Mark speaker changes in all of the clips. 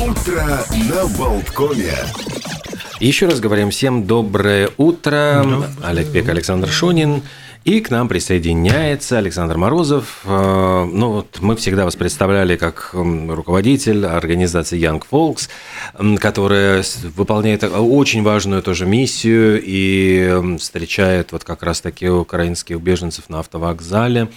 Speaker 1: Утро на Болткоме.
Speaker 2: Еще раз говорим всем доброе утро. Олег Пек, Александр Шунин. И к нам присоединяется Александр Морозов. Э, Ну, вот мы всегда вас представляли как руководитель организации Young Folks, которая выполняет очень важную тоже миссию и встречает вот как раз-таки украинских беженцев на автовокзале.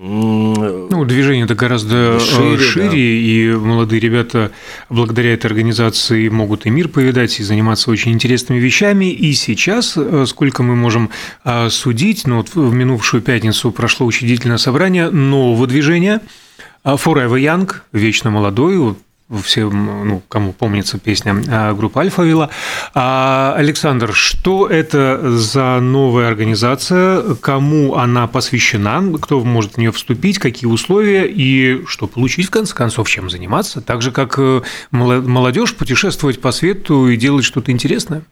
Speaker 3: Ну, движение это гораздо
Speaker 2: Шире,
Speaker 3: шире, шире
Speaker 2: да.
Speaker 3: и молодые ребята благодаря этой организации могут и мир повидать, и заниматься очень интересными вещами. И сейчас, э, сколько мы можем а, судить, ну, вот в минувшую пятницу прошло учредительное собрание нового движения Forever Young, вечно молодой, всем, ну, кому помнится песня а, группы Альфавила. А, Александр, что это за новая организация, кому она посвящена, кто может в нее вступить, какие условия и что получить, в конце концов, чем заниматься, так же, как э, моло- молодежь путешествовать по свету и делать что-то интересное?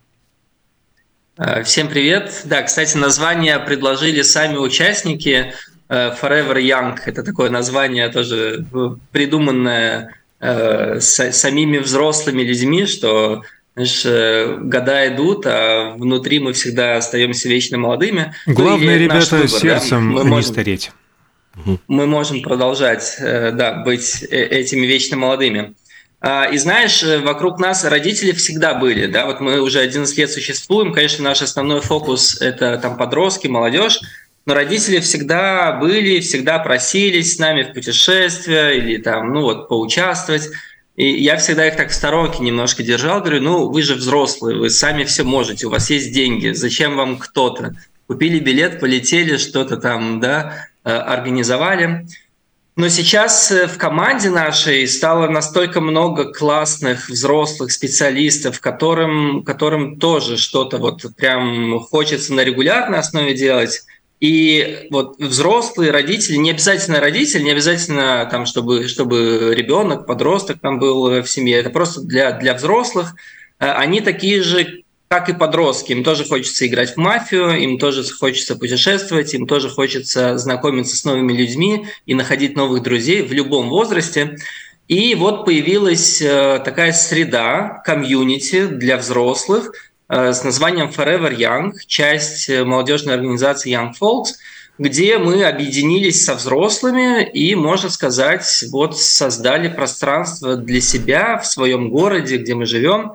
Speaker 4: Э, Всем привет. Да, кстати, название предложили сами участники э, Forever Young. Это такое название тоже придуманное э, с- самими взрослыми людьми, что знаешь, э, года идут, а внутри мы всегда остаемся вечно молодыми. Ну,
Speaker 3: Главное,
Speaker 4: наш
Speaker 3: ребята,
Speaker 4: выбор, да.
Speaker 3: сердцем
Speaker 4: Мы
Speaker 3: не
Speaker 4: можем-
Speaker 3: стареть.
Speaker 4: мы можем продолжать э, да, быть этими вечно молодыми. А, И знаешь, вокруг нас родители всегда были, да, вот мы уже 11 лет существуем, конечно, наш основной фокус – это там подростки, молодежь, но родители всегда были, всегда просились с нами в путешествия или там, ну вот, поучаствовать. И я всегда их так в сторонке немножко держал, говорю, ну вы же взрослые, вы сами все можете, у вас есть деньги, зачем вам кто-то? Купили билет, полетели, что-то там, да, э, организовали. Но сейчас э, в команде нашей стало настолько много классных взрослых специалистов, которым, которым тоже что-то вот прям хочется на регулярной основе делать. И вот взрослые родители, не обязательно родители, не обязательно там, чтобы, чтобы ребенок, подросток там был в семье, это просто для, для взрослых. Э, Они такие же, как и подростки. Им тоже хочется играть в мафию, им тоже хочется путешествовать, им тоже хочется знакомиться с новыми людьми и находить новых друзей в любом возрасте. И вот появилась э, такая среда, комьюнити для взрослых с названием Forever Young, часть э, молодежной организации Young Folks, где мы объединились со взрослыми и, можно сказать, вот создали пространство для себя в своем городе, где мы живем,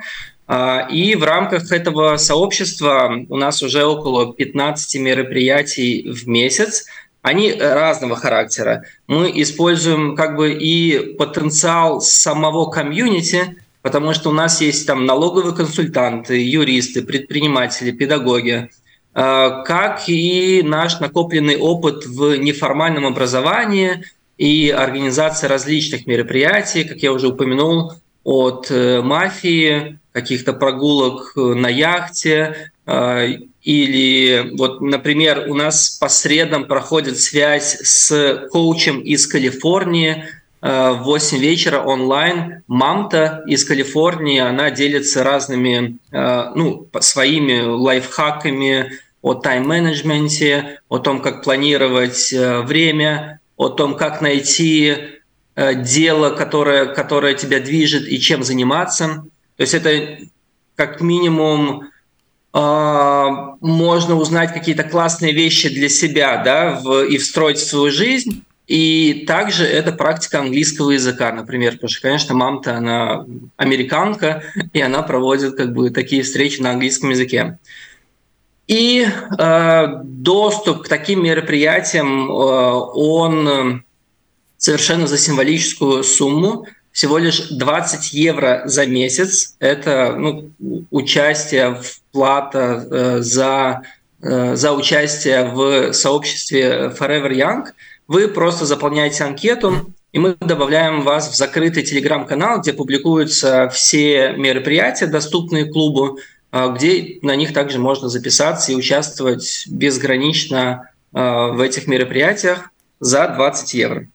Speaker 4: а, и в рамках этого сообщества у нас уже около 15 мероприятий в месяц. Они разного характера. Мы используем как бы и потенциал самого комьюнити, потому что у нас есть там налоговые консультанты, юристы, предприниматели, педагоги, а, как и наш накопленный опыт в неформальном образовании и организации различных мероприятий, как я уже упомянул, от э, мафии, каких-то прогулок э, на яхте, э, или вот, например, у нас по средам проходит связь с коучем из Калифорнии в 8 вечера онлайн. Мамта из Калифорнии, она делится разными, э, ну, своими лайфхаками о тайм-менеджменте, о том, как планировать э, время, о том, как найти э, дело, которое, которое тебя движет и чем заниматься. То есть это как минимум можно узнать какие-то классные вещи для себя да, в, и встроить в свою жизнь. И также это практика английского языка, например, потому что, конечно, мама-то, она американка, и она проводит как бы такие встречи на английском языке. И э, доступ к таким мероприятиям, э, он э, совершенно за символическую сумму, всего лишь 20 евро за месяц. Это ну, участие, вплата э, за, э, за участие в сообществе Forever Young. Вы просто заполняете анкету, и мы добавляем вас в закрытый телеграм-канал, где публикуются все мероприятия, доступные клубу, э, где на них также можно записаться и участвовать безгранично э, в этих мероприятиях за 20 евро.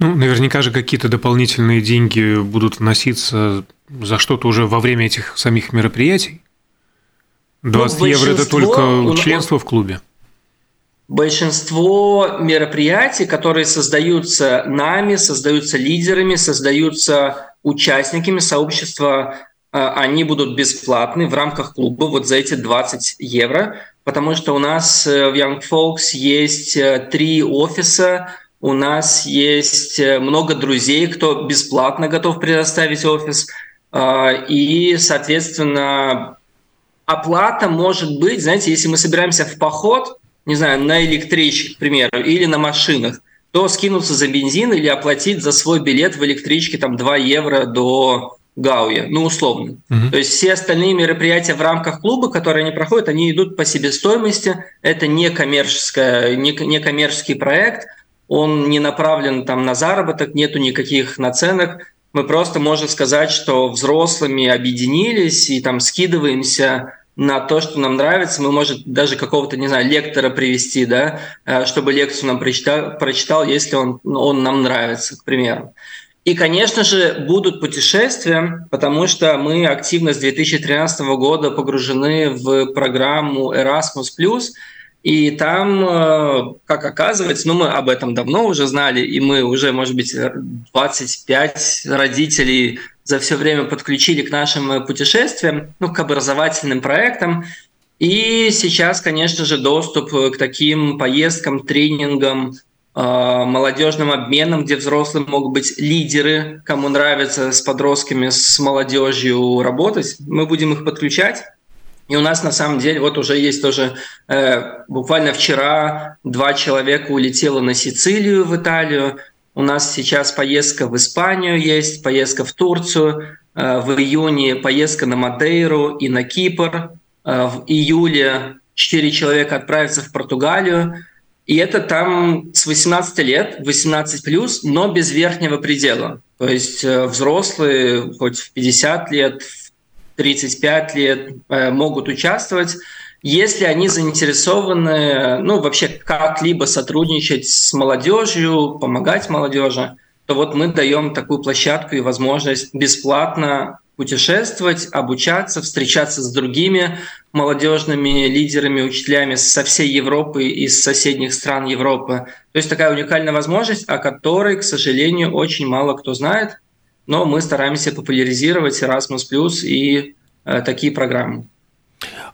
Speaker 3: Ну, наверняка же какие-то дополнительные деньги будут вноситься за что-то уже во время этих самих мероприятий. 20
Speaker 4: Ну,
Speaker 3: евро это только членство в клубе.
Speaker 4: Большинство мероприятий, которые создаются нами, создаются лидерами, создаются участниками сообщества, они будут бесплатны в рамках клуба вот за эти 20 евро, потому что у нас в Young Folks есть три офиса, у нас есть много друзей, кто бесплатно готов предоставить офис – и, соответственно, оплата может быть, знаете, если мы собираемся в поход, не знаю, на электричке, к примеру, или на машинах, то скинуться за бензин или оплатить за свой билет в электричке там 2 евро до Гауя, ну условно. Угу. То есть все остальные мероприятия в рамках клуба, которые они проходят, они идут по себестоимости. Это не, коммерческая, не, не коммерческий проект, он не направлен там на заработок, нету никаких наценок мы просто можем сказать, что взрослыми объединились и там скидываемся на то, что нам нравится. Мы можем даже какого-то, не знаю, лектора привести, да, э, чтобы лекцию нам прочитал, прочитал если он, он нам нравится, к примеру. И, конечно же, будут путешествия, потому что мы активно с 2013 года погружены в программу Erasmus+, и там, э, как оказывается, ну мы об этом давно уже знали, и мы уже, может быть, 25 родителей за все время подключили к нашим путешествиям, ну, к образовательным проектам. И сейчас, конечно же, доступ к таким поездкам, тренингам, э, молодежным обменам, где взрослые могут быть лидеры, кому нравится с подростками, с молодежью работать. Мы будем их подключать. И у нас на самом деле вот уже есть тоже, э, буквально вчера два человека улетело на Сицилию в Италию. У нас сейчас поездка в Испанию есть, поездка в Турцию. Э, в июне поездка на Мадейру и на Кипр. Э, в июле четыре человека отправятся в Португалию. И это там с 18 лет, 18 плюс, но без верхнего предела. То есть э, взрослые хоть в 50 лет, 35 лет э, могут участвовать, если они заинтересованы, ну, вообще как-либо сотрудничать с молодежью, помогать молодежи, то вот мы даем такую площадку и возможность бесплатно путешествовать, обучаться, встречаться с другими молодежными лидерами, учителями со всей Европы и из соседних стран Европы. То есть такая уникальная возможность, о которой, к сожалению, очень мало кто знает но мы стараемся популяризировать Erasmus и э, такие программы.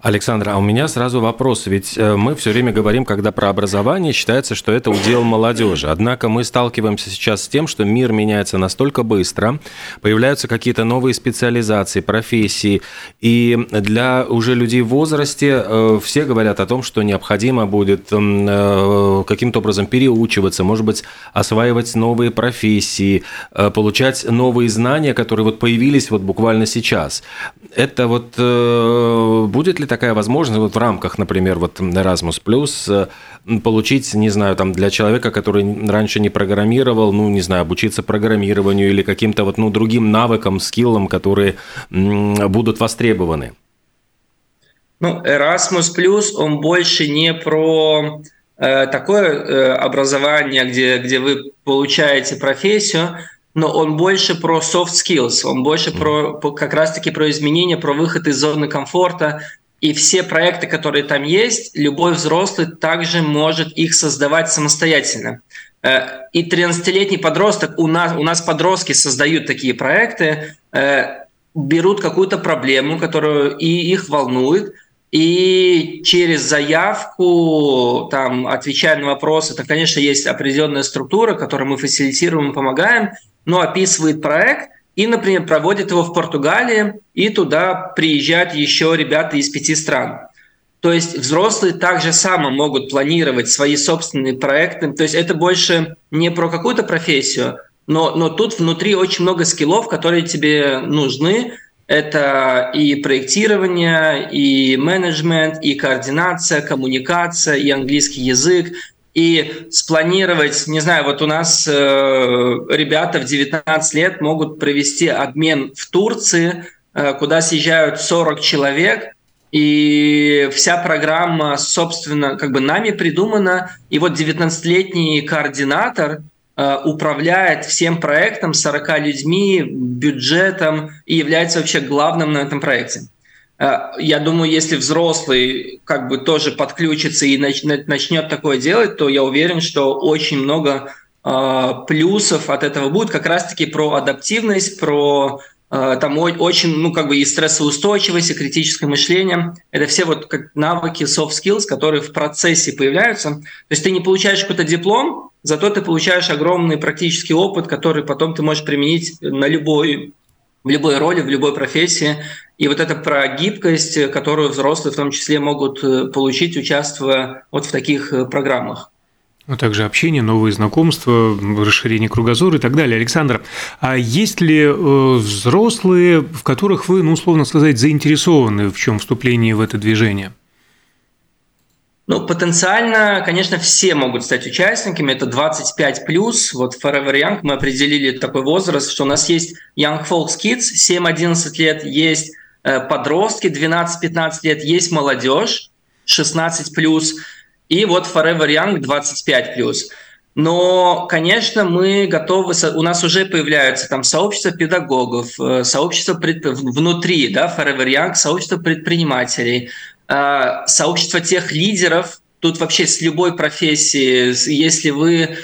Speaker 2: Александр, а у меня сразу вопрос. Ведь э, мы все время говорим, когда про образование, считается, что это удел молодежи. Однако мы сталкиваемся сейчас с тем, что мир меняется настолько быстро, появляются какие-то новые специализации, профессии. И для уже людей в возрасте э, все говорят о том, что необходимо будет э, каким-то образом переучиваться, может быть, осваивать новые профессии, получать новые знания, которые вот появились вот буквально сейчас. Это вот будет ли такая возможность вот в рамках, например, вот Erasmus Plus э, получить, не знаю, там для человека, который раньше не программировал, ну, не знаю, обучиться программированию или каким-то вот, ну, другим навыкам, скиллам, которые будут востребованы?
Speaker 4: Ну, Erasmus Plus, он больше не про э, такое э, образование, где, где вы получаете профессию, но он больше про soft skills, он больше про, как раз-таки про изменения, про выход из зоны комфорта, и все проекты, которые там есть, любой взрослый также может их создавать самостоятельно. Э, и 13-летний подросток, у нас, у нас подростки создают такие проекты, э, берут какую-то проблему, которую и их волнует, и через заявку, там, отвечая на вопросы, это, конечно, есть определенная структура, которую мы фасилитируем помогаем, но описывает проект – и, например, проводят его в Португалии, и туда приезжают еще ребята из пяти стран. То есть взрослые также само могут планировать свои собственные проекты. То есть это больше не про какую-то профессию, но, но тут внутри очень много скиллов, которые тебе нужны. Это и проектирование, и менеджмент, и координация, коммуникация, и английский язык, и спланировать, не знаю, вот у нас э, ребята в 19 лет могут провести обмен в Турции, э, куда съезжают 40 человек, и вся программа, собственно, как бы нами придумана, и вот 19-летний координатор э, управляет всем проектом, 40 людьми, бюджетом и является вообще главным на этом проекте. Я думаю, если взрослый как бы тоже подключится и начнет такое делать, то я уверен, что очень много плюсов от этого будет как раз-таки про адаптивность, про Э, там очень, ну, как бы и стрессоустойчивость, и критическое мышление. Это все вот как навыки, soft skills, которые в процессе появляются. То есть ты не получаешь какой-то диплом, зато ты получаешь огромный практический опыт, который потом ты можешь применить на любой, в любой роли, в любой профессии. И вот это про гибкость, которую взрослые в том числе могут э, получить, участвуя вот в таких э, программах
Speaker 3: а также общение, новые знакомства, расширение кругозора и так далее. Александр, а есть ли э, взрослые, в которых вы, ну, условно сказать, заинтересованы в чем вступлении в это движение?
Speaker 4: Ну, потенциально, конечно, все могут стать участниками. Это 25 плюс. Вот Forever Young мы определили такой возраст, что у нас есть Young Folks Kids 7-11 лет, есть э, подростки 12-15 лет, есть молодежь 16 плюс. И вот Forever Young 25+. Но, конечно, мы готовы, у нас уже появляются там сообщества педагогов, э, сообщества пред, внутри, да, Forever Young, сообщество предпринимателей, э, сообщество тех лидеров, тут вообще с любой профессии, если вы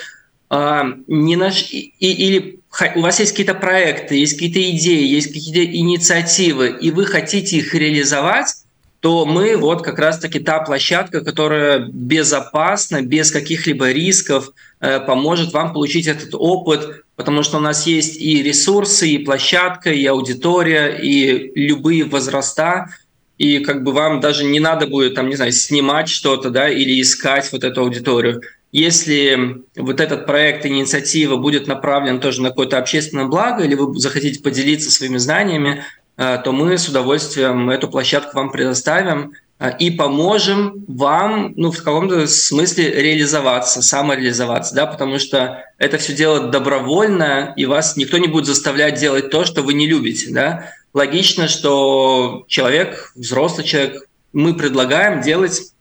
Speaker 4: э, не наш, и, или у вас есть какие-то проекты, есть какие-то идеи, есть какие-то инициативы, и вы хотите их реализовать, то мы вот как раз-таки та площадка, которая безопасна, без каких-либо рисков э, поможет вам получить этот опыт, потому что у нас есть и ресурсы, и площадка, и аудитория, и любые возраста, и как бы вам даже не надо будет, там, не знаю, снимать что-то, да, или искать вот эту аудиторию. Если вот этот проект, инициатива будет направлен тоже на какое-то общественное благо, или вы захотите поделиться своими знаниями, Э, то мы с удовольствием эту площадку вам предоставим э, и поможем вам, ну, в каком-то смысле реализоваться, самореализоваться, да, потому что это все дело добровольно, и вас никто не будет заставлять делать то, что вы не любите, да. Логично, что человек, взрослый человек, мы предлагаем делать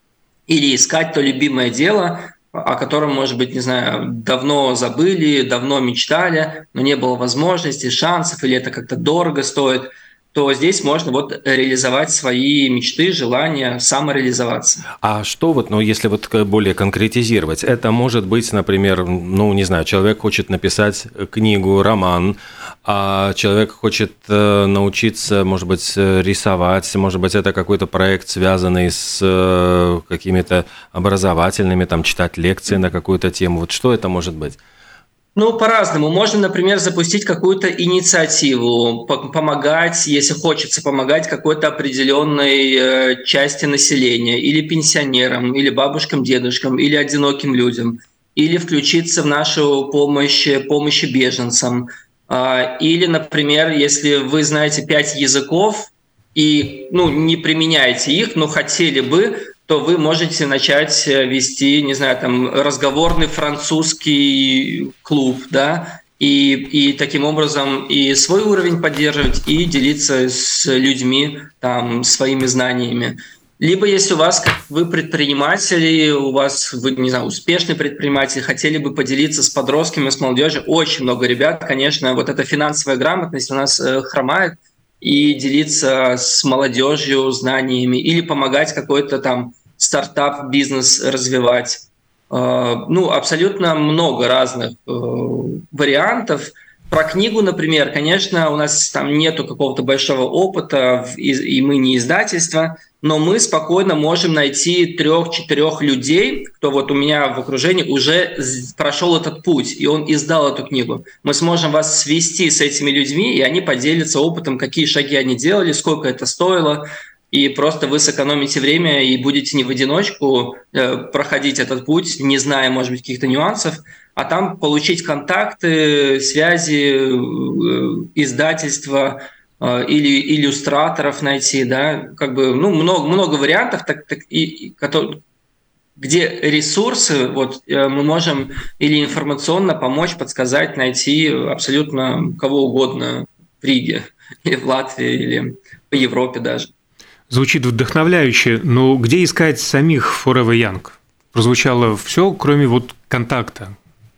Speaker 4: или искать то любимое дело, о котором, может быть, не знаю, давно забыли, давно мечтали, но не было возможности, шансов, или это как-то дорого стоит – то здесь можно вот реализовать свои мечты, желания, самореализоваться.
Speaker 2: А что вот, ну, если вот более конкретизировать, это может быть, например, ну, не знаю, человек хочет написать книгу, роман, а человек хочет э, научиться, может быть, рисовать, может быть, это какой-то проект, связанный с э, какими-то образовательными, там, читать лекции на какую-то тему. Вот что это может быть?
Speaker 4: Ну, по-разному. Можно, например, запустить какую-то инициативу, помогать, если хочется помогать какой-то определенной э, части населения, или пенсионерам, или бабушкам, дедушкам, или одиноким людям, или включиться в нашу помощь, помощь беженцам. Э, или, например, если вы знаете пять языков и ну, не применяете их, но хотели бы, то вы можете начать э, вести, не знаю, там разговорный французский клуб, да, и, и таким образом и свой уровень поддерживать, и делиться с людьми там своими знаниями. Либо если у вас, как вы предприниматели, у вас, вы, не знаю, успешный предприниматель, хотели бы поделиться с подростками, с молодежью, очень много ребят, конечно, вот эта финансовая грамотность у нас э, хромает, и делиться с молодежью знаниями или помогать какой-то там стартап, бизнес развивать. Э, ну, абсолютно много разных э, вариантов. Про книгу, например, конечно, у нас там нету какого-то большого опыта, и мы не издательство, но мы спокойно можем найти трех-четырех людей, кто вот у меня в окружении уже прошел этот путь, и он издал эту книгу. Мы сможем вас свести с этими людьми, и они поделятся опытом, какие шаги они делали, сколько это стоило, и просто вы сэкономите время и будете не в одиночку э, проходить этот путь, не зная, может быть, каких-то нюансов, а там получить контакты, связи, э, издательства или иллюстраторов найти, да, как бы, ну, много, много вариантов, так, так, и, которые, где ресурсы, вот мы можем или информационно помочь, подсказать, найти абсолютно кого угодно в Риге, или в Латвии, или по Европе даже.
Speaker 3: Звучит вдохновляюще, но где искать самих Forever Young? Прозвучало все, кроме вот контакта.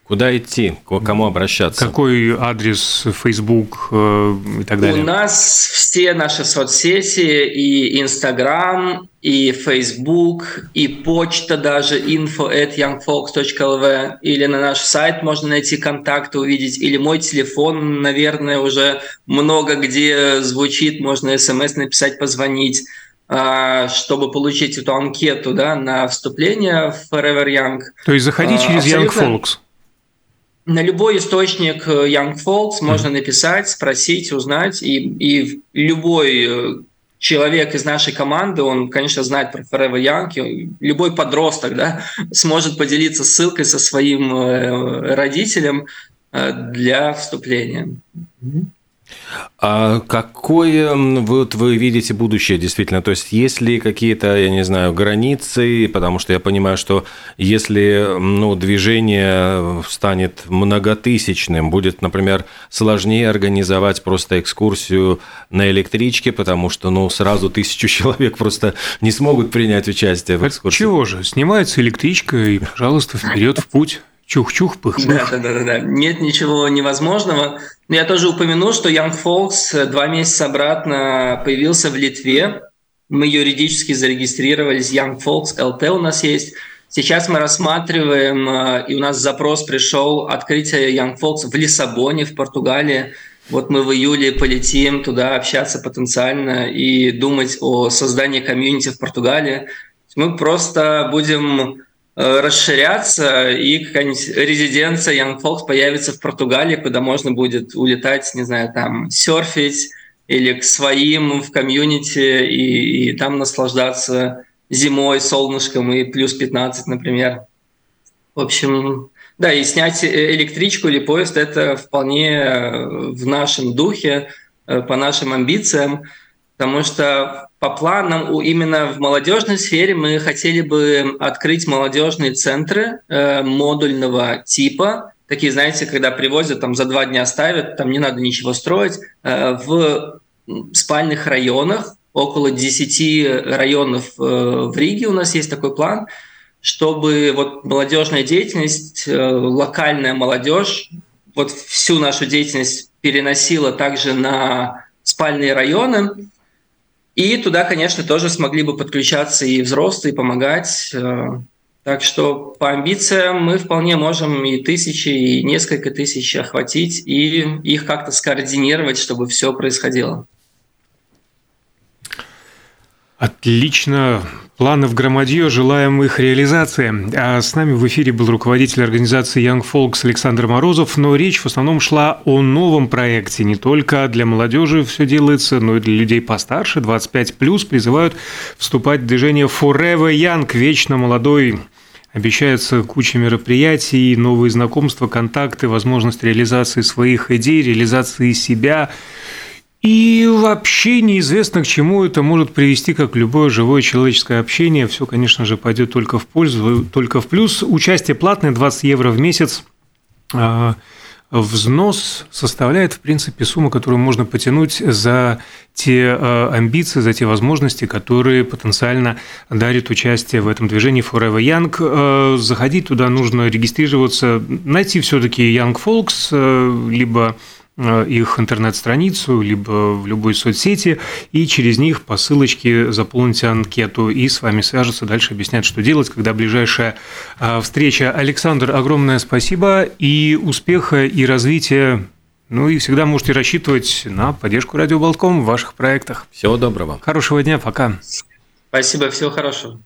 Speaker 2: Куда идти? К кому обращаться?
Speaker 3: Какой адрес, Facebook э, и так далее?
Speaker 4: У нас все наши соцсети, и Instagram, и Facebook, и почта даже info at youngfolks.lv, или на наш сайт можно найти контакты, увидеть, или мой телефон, наверное, уже много где звучит, можно смс написать, позвонить а, чтобы получить эту анкету да, на вступление в Forever Young.
Speaker 3: То есть заходить через Young Folks?
Speaker 4: На любой источник э, Young Folks можно написать, спросить, узнать, и, и любой э, человек из нашей команды, он, конечно, знает про Forever Young, любой подросток да, сможет поделиться ссылкой со своим э, родителем для вступления.
Speaker 2: А какое вот вы видите будущее действительно? То есть есть ли какие-то, я не знаю, границы? Потому что я понимаю, что если ну, движение станет многотысячным, будет, например, сложнее организовать просто экскурсию на электричке, потому что ну, сразу тысячу человек просто не смогут принять участие в экскурсии.
Speaker 3: Чего же? Снимается электричка и, пожалуйста, вперед в путь. Чух-чух, пых-пых.
Speaker 4: Да, да, да, да. Нет ничего невозможного. Но я тоже упомяну, что Young Folks два месяца обратно появился в Литве. Мы юридически зарегистрировались. Young Folks LT у нас есть. Сейчас мы рассматриваем, э, и у нас запрос пришел, открытие Young Folks в Лиссабоне, в Португалии. Вот мы в июле полетим туда общаться потенциально и думать о создании комьюнити в Португалии. Мы просто будем Э, расширяться, и какая-нибудь резиденция Young Folks появится в Португалии, куда можно будет улетать, не знаю, там, серфить или к своим в комьюнити и, и там наслаждаться зимой, солнышком и плюс 15, например. В общем, да, и снять э, электричку или поезд – это вполне э, в нашем духе, по нашим амбициям, потому что по планам именно в молодежной сфере мы хотели бы открыть молодежные центры э, модульного типа, такие, знаете, когда привозят, там за два дня ставят, там не надо ничего строить, э, в спальных районах, около 10 районов э, в Риге у нас есть такой план, чтобы вот молодежная деятельность, локальная молодежь, вот всю нашу деятельность переносила также на спальные районы, и туда, конечно, тоже смогли бы подключаться и взрослые, помогать. Э, так что по амбициям мы вполне можем и тысячи, и несколько тысяч охватить, и их как-то скоординировать, чтобы все происходило.
Speaker 3: Отлично. Планов громадье, желаем их реализации. А с нами в эфире был руководитель организации Young Folks Александр Морозов, но речь в основном шла о новом проекте. Не только для молодежи все делается, но и для людей постарше, 25+, призывают вступать в движение Forever Young, вечно молодой. Обещается куча мероприятий, новые знакомства, контакты, возможность реализации своих идей, реализации себя – и вообще неизвестно, к чему это может привести, как любое живое человеческое общение. Все, конечно же, пойдет только в пользу, только в плюс. Участие платное 20 евро в месяц. А, взнос составляет, в принципе, сумму, которую можно потянуть за те а, амбиции, за те возможности, которые потенциально дарит участие в этом движении Forever Young. А, заходить туда нужно регистрироваться, найти все-таки Young Folks, либо их интернет-страницу, либо в любой соцсети, и через них по ссылочке заполните анкету, и с вами свяжутся, дальше объяснят, что делать, когда ближайшая э, встреча. Александр, огромное спасибо, и успеха, и развития ну и всегда можете рассчитывать на поддержку Радио Болтком в ваших проектах.
Speaker 2: Всего доброго.
Speaker 3: Хорошего дня, пока.
Speaker 4: Спасибо, всего хорошего.